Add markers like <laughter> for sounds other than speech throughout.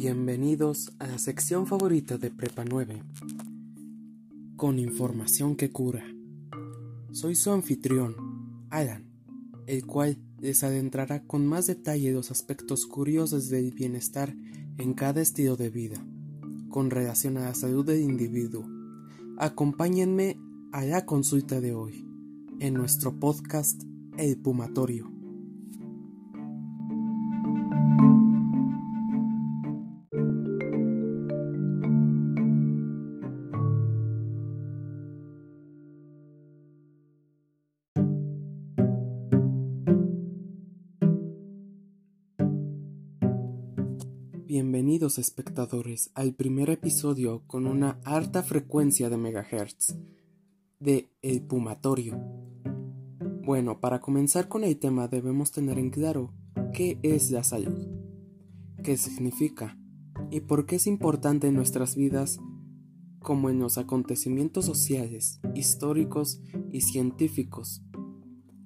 Bienvenidos a la sección favorita de Prepa 9, con información que cura. Soy su anfitrión, Alan, el cual les adentrará con más detalle los aspectos curiosos del bienestar en cada estilo de vida, con relación a la salud del individuo. Acompáñenme a la consulta de hoy, en nuestro podcast El Pumatorio. Bienvenidos espectadores al primer episodio con una alta frecuencia de megahertz de El Pumatorio. Bueno, para comenzar con el tema debemos tener en claro qué es la salud, qué significa y por qué es importante en nuestras vidas como en los acontecimientos sociales, históricos y científicos.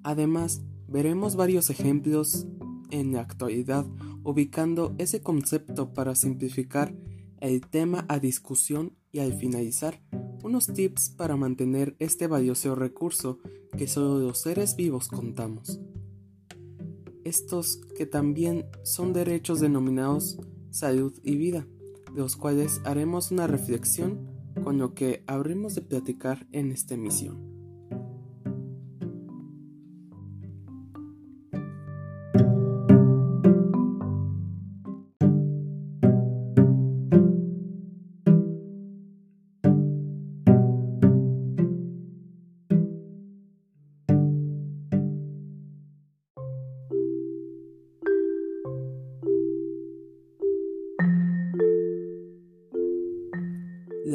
Además, veremos varios ejemplos en la actualidad ubicando ese concepto para simplificar el tema a discusión y al finalizar unos tips para mantener este valioso recurso que solo los seres vivos contamos. Estos que también son derechos denominados salud y vida, de los cuales haremos una reflexión con lo que habremos de platicar en esta emisión.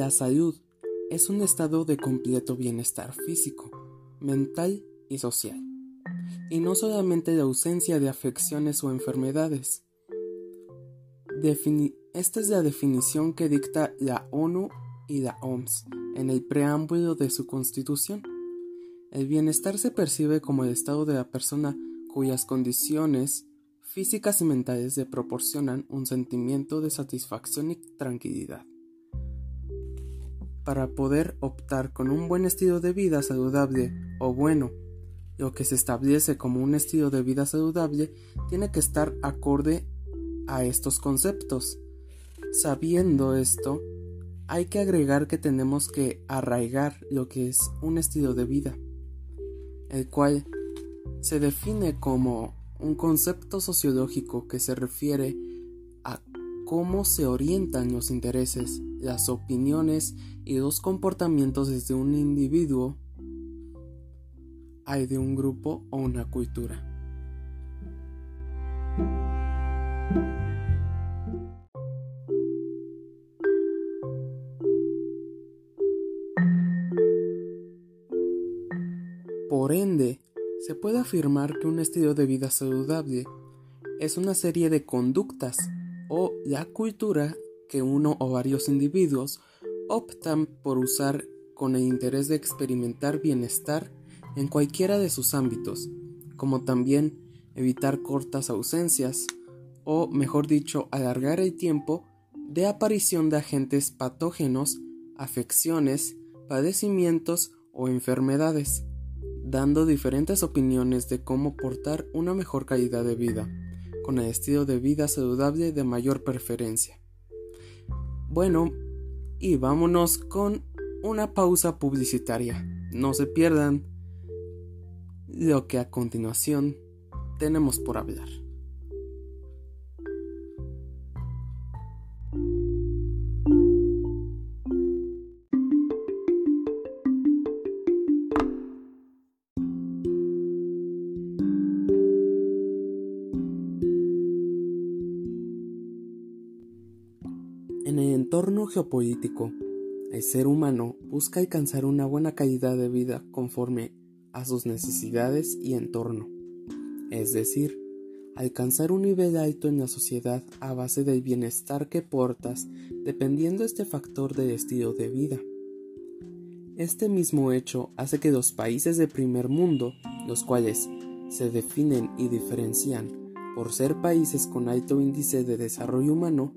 La salud es un estado de completo bienestar físico, mental y social, y no solamente la ausencia de afecciones o enfermedades. Esta es la definición que dicta la ONU y la OMS en el preámbulo de su constitución. El bienestar se percibe como el estado de la persona cuyas condiciones físicas y mentales le proporcionan un sentimiento de satisfacción y tranquilidad para poder optar con un buen estilo de vida saludable o bueno. Lo que se establece como un estilo de vida saludable tiene que estar acorde a estos conceptos. Sabiendo esto, hay que agregar que tenemos que arraigar lo que es un estilo de vida, el cual se define como un concepto sociológico que se refiere cómo se orientan los intereses, las opiniones y los comportamientos desde un individuo hay de un grupo o una cultura. Por ende, se puede afirmar que un estilo de vida saludable es una serie de conductas o la cultura que uno o varios individuos optan por usar con el interés de experimentar bienestar en cualquiera de sus ámbitos, como también evitar cortas ausencias o, mejor dicho, alargar el tiempo de aparición de agentes patógenos, afecciones, padecimientos o enfermedades, dando diferentes opiniones de cómo portar una mejor calidad de vida con el estilo de vida saludable de mayor preferencia. Bueno, y vámonos con una pausa publicitaria. No se pierdan lo que a continuación tenemos por hablar. Geopolítico, el ser humano busca alcanzar una buena calidad de vida conforme a sus necesidades y entorno, es decir, alcanzar un nivel alto en la sociedad a base del bienestar que portas dependiendo este factor del estilo de vida. Este mismo hecho hace que los países de primer mundo los cuales se definen y diferencian por ser países con alto índice de desarrollo humano,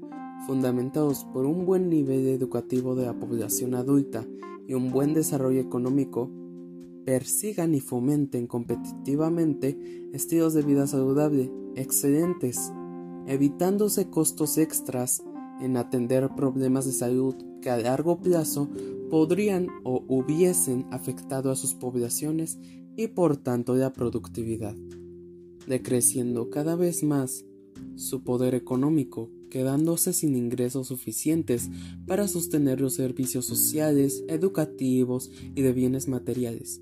fundamentados por un buen nivel educativo de la población adulta y un buen desarrollo económico, persigan y fomenten competitivamente estilos de vida saludable excelentes, evitándose costos extras en atender problemas de salud que a largo plazo podrían o hubiesen afectado a sus poblaciones y por tanto la productividad, decreciendo cada vez más su poder económico, quedándose sin ingresos suficientes para sostener los servicios sociales, educativos y de bienes materiales,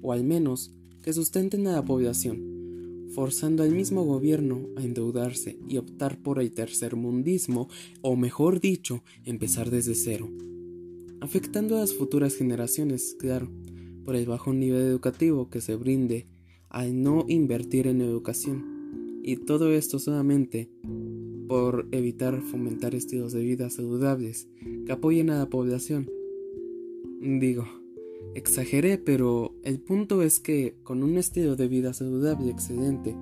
o al menos que sustenten a la población forzando al mismo gobierno a endeudarse y optar por el tercermundismo, o mejor dicho, empezar desde cero, afectando a las futuras generaciones, claro, por el bajo nivel educativo que se brinde al no invertir en educación, y todo esto solamente por evitar fomentar estilos de vida saludables que apoyen a la población. Digo, Exageré, pero el punto es que con un estilo de vida saludable excelente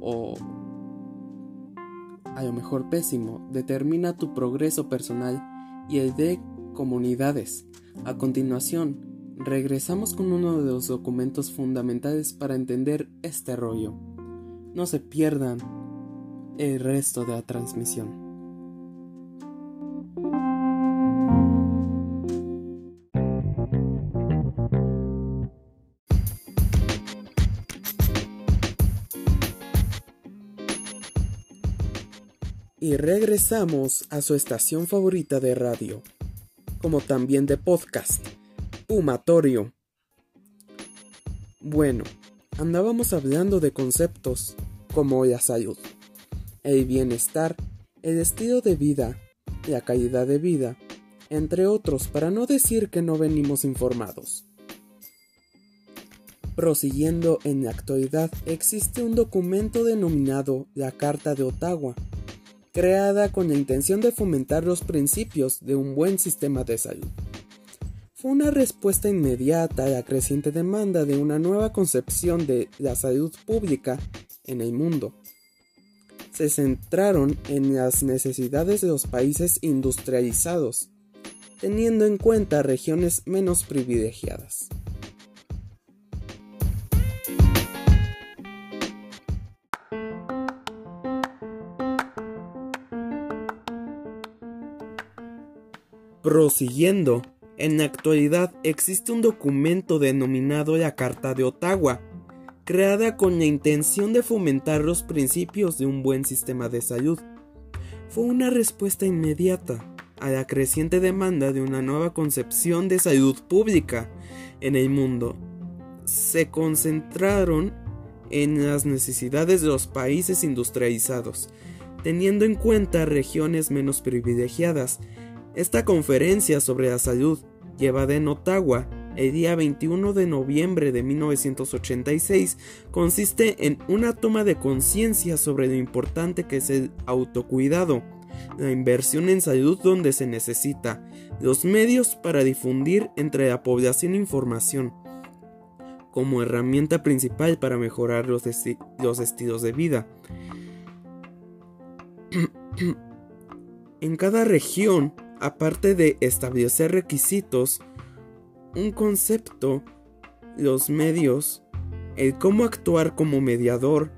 o a lo mejor pésimo, determina tu progreso personal y el de comunidades. A continuación, regresamos con uno de los documentos fundamentales para entender este rollo. No se pierdan el resto de la transmisión. y regresamos a su estación favorita de radio, como también de podcast, Pumatorio. Bueno, andábamos hablando de conceptos como la salud, el bienestar, el estilo de vida, la calidad de vida, entre otros, para no decir que no venimos informados. Prosiguiendo en la actualidad, existe un documento denominado la Carta de Ottawa, creada con la intención de fomentar los principios de un buen sistema de salud. Fue una respuesta inmediata a la creciente demanda de una nueva concepción de la salud pública en el mundo. Se centraron en las necesidades de los países industrializados, teniendo en cuenta regiones menos privilegiadas. Prosiguiendo, en la actualidad existe un documento denominado la Carta de Ottawa, creada con la intención de fomentar los principios de un buen sistema de salud. Fue una respuesta inmediata a la creciente demanda de una nueva concepción de salud pública en el mundo. Se concentraron en las necesidades de los países industrializados, teniendo en cuenta regiones menos privilegiadas esta conferencia sobre la salud, llevada en Ottawa el día 21 de noviembre de 1986, consiste en una toma de conciencia sobre lo importante que es el autocuidado, la inversión en salud donde se necesita, los medios para difundir entre la población información, como herramienta principal para mejorar los, los estilos de vida. en cada región aparte de establecer requisitos, un concepto, los medios, el cómo actuar como mediador,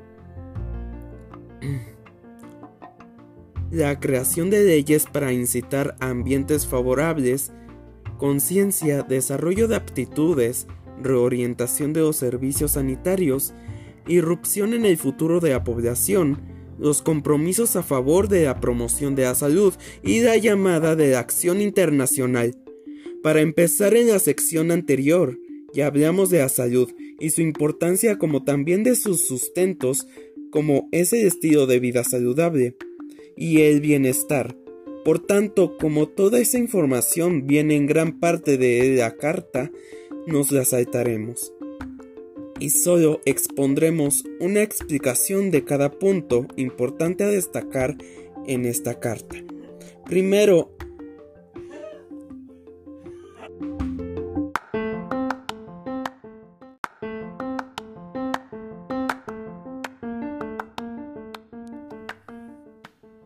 <clears throat> la creación de leyes para incitar a ambientes favorables, conciencia, desarrollo de aptitudes, reorientación de los servicios sanitarios, irrupción en el futuro de la población, los compromisos a favor de la promoción de la salud y la llamada de la acción internacional. Para empezar en la sección anterior, ya hablamos de la salud y su importancia como también de sus sustentos, como ese estilo de vida saludable y el bienestar. Por tanto, como toda esa información viene en gran parte de la carta, nos la saltaremos y solo expondremos una explicación de cada punto importante a destacar en esta carta. Primero,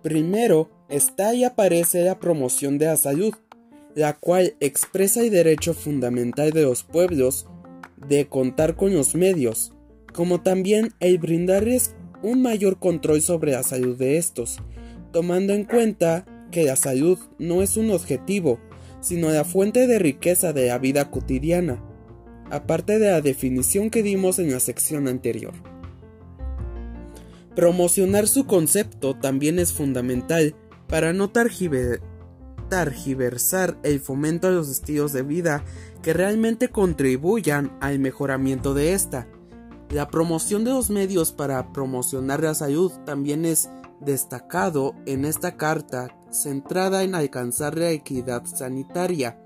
Primero está y aparece la promoción de la salud, la cual expresa el derecho fundamental de los pueblos de contar con los medios, como también el brindarles un mayor control sobre la salud de estos, tomando en cuenta que la salud no es un objetivo, sino la fuente de riqueza de la vida cotidiana, aparte de la definición que dimos en la sección anterior. Promocionar su concepto también es fundamental para no targiversar el fomento a los estilos de vida que realmente contribuyan al mejoramiento de esta. La promoción de los medios para promocionar la salud también es destacado en esta carta centrada en alcanzar la equidad sanitaria,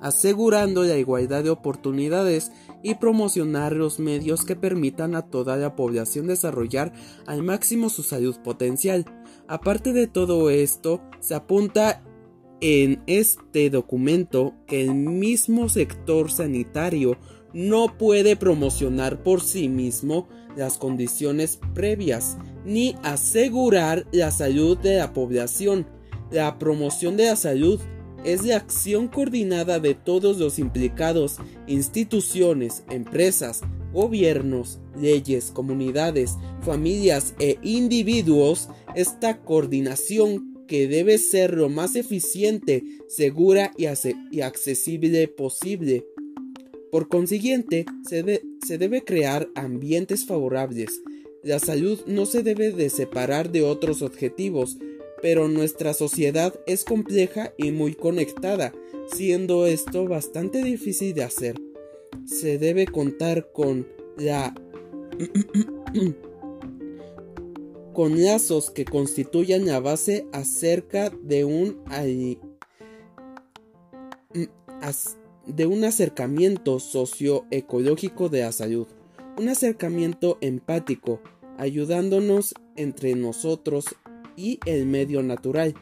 asegurando la igualdad de oportunidades y promocionar los medios que permitan a toda la población desarrollar al máximo su salud potencial. Aparte de todo esto, se apunta en este documento que el mismo sector sanitario no puede promocionar por sí mismo las condiciones previas ni asegurar la salud de la población. La promoción de la salud es la acción coordinada de todos los implicados, instituciones, empresas, gobiernos, leyes, comunidades, familias e individuos. Esta coordinación que debe ser lo más eficiente, segura y, accesible posible por consiguiente, se, se, debe crear ambientes favorables. La salud no se debe de separar de otros objetivos, pero nuestra sociedad es compleja y muy conectada, siendo esto bastante difícil de hacer. Se debe contar con la <coughs> con lazos que constituyan la base acerca de un de un acercamiento socioecológico de la salud, un acercamiento empático, ayudándonos entre nosotros y el medio natural.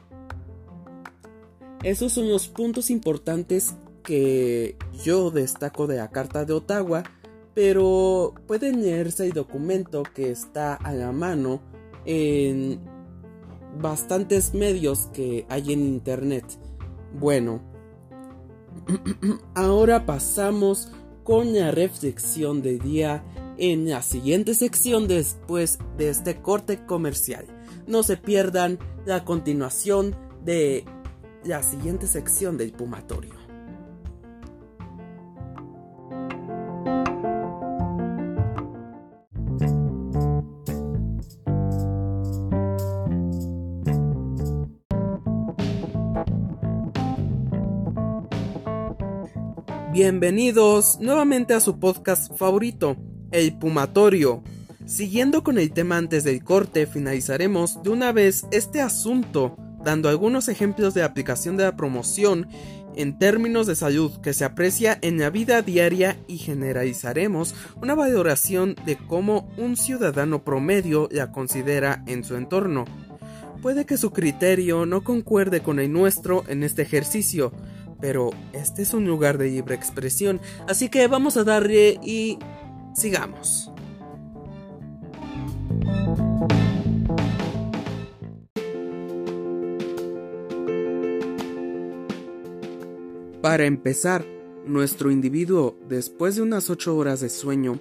Esos son los puntos importantes que yo destaco de la Carta de Ottawa, pero pueden leerse el documento que está a la mano en bastantes medios que hay en Internet. Bueno, <clears throat> Ahora pasamos con la reflexión del día en la siguiente sección después de este corte comercial. No se pierdan la continuación de la siguiente sección del Pumatorio. Bienvenidos nuevamente a su podcast favorito, El Pumatorio. Siguiendo con el tema antes del corte, finalizaremos de una vez este asunto, dando algunos ejemplos de aplicación de la promoción en términos de salud que se aprecia en la vida diaria y generalizaremos una valoración de cómo un ciudadano promedio la considera en su entorno. Puede que su criterio no concuerde con el nuestro en este ejercicio, pero este es un lugar de libre expresión, así que vamos a darle y sigamos. Para empezar, nuestro individuo, después de unas 8 horas de sueño,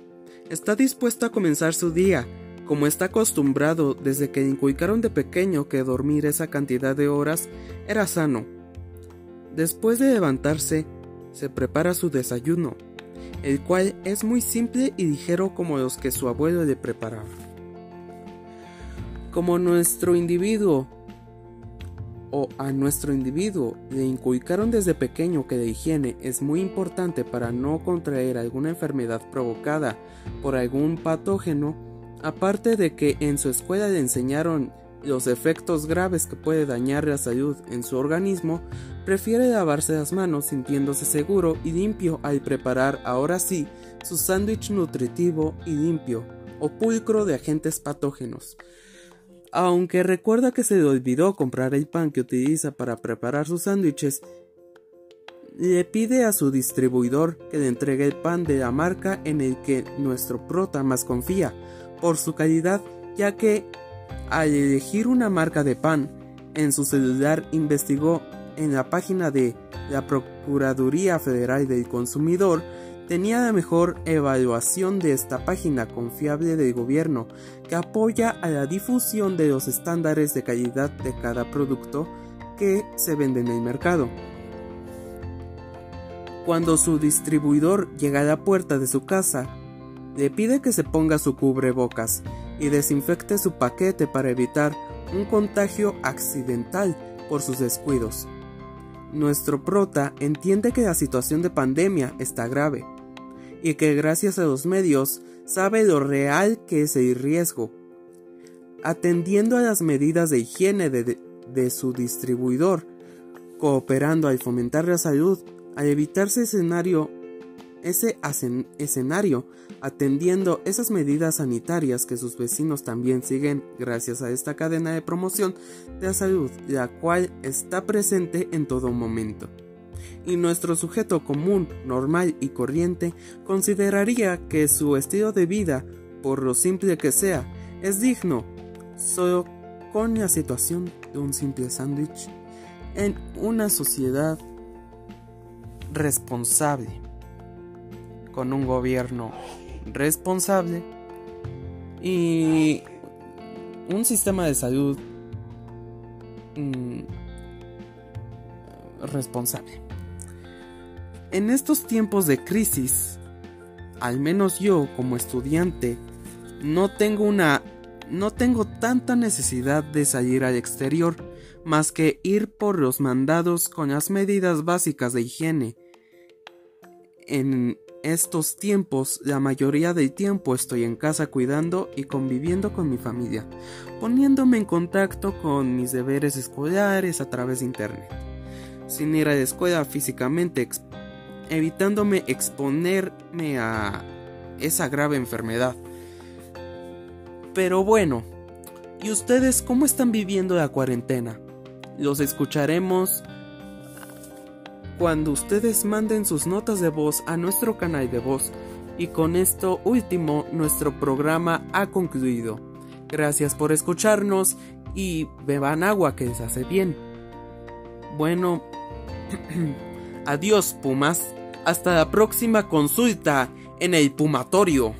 está dispuesto a comenzar su día, como está acostumbrado desde que inculcaron de pequeño que dormir esa cantidad de horas era sano Después de levantarse, se prepara su desayuno, el cual es muy simple y ligero como los que su abuelo le preparaba. Como nuestro individuo o a nuestro individuo le inculcaron desde pequeño que la higiene es muy importante para no contraer alguna enfermedad provocada por algún patógeno, aparte de que en su escuela le enseñaron los efectos graves que puede dañar la salud en su organismo, prefiere lavarse las manos sintiéndose seguro y limpio al preparar ahora sí su sándwich nutritivo y limpio o pulcro de agentes patógenos. Aunque recuerda que se le olvidó comprar el pan que utiliza para preparar sus sándwiches, le pide a su distribuidor que le entregue el pan de la marca en el que nuestro prota más confía, por su calidad, ya que al elegir una marca de pan, en su celular investigó en la página de la Procuraduría Federal del Consumidor tenía la mejor evaluación de esta página confiable del gobierno que apoya a la difusión de los estándares de calidad de cada producto que se vende en el mercado. Cuando su distribuidor llega a la puerta de su casa, le pide que se ponga su cubrebocas y desinfecte su paquete para evitar un contagio accidental por sus descuidos. Nuestro prota entiende que la situación de pandemia está grave y que gracias a los medios sabe lo real que es el riesgo. Atendiendo a las medidas de higiene de, su distribuidor, cooperando al fomentar la salud, al evitarse escenario, ese escenario, atendiendo esas medidas sanitarias que sus vecinos también siguen gracias a esta cadena de promoción de la salud, la cual está presente en todo momento y nuestro sujeto común, normal y corriente consideraría que su estilo de vida, por lo simple que sea, es digno, solo con la situación de un simple sándwich en una sociedad responsable, con un gobierno responsable y un sistema de salud mm, responsable. En estos tiempos de crisis, al menos yo como estudiante, no tengo una no tengo tanta necesidad de salir al exterior más que ir por los mandados con las medidas básicas de higiene. En estos tiempos, la mayoría del tiempo estoy en casa cuidando y conviviendo con mi familia, poniéndome en contacto con mis deberes escolares a través de internet. Sin ir a la escuela físicamente evitándome exponerme a esa grave enfermedad. Pero bueno, ¿y ustedes cómo están viviendo la cuarentena? Los escucharemos cuando ustedes manden sus notas de voz a nuestro canal de voz. Y con esto último, nuestro programa ha concluido. Gracias por escucharnos y beban agua que les hace bien. Bueno, <clears throat> adiós Pumas. Hasta la próxima consulta en el Pumatorio.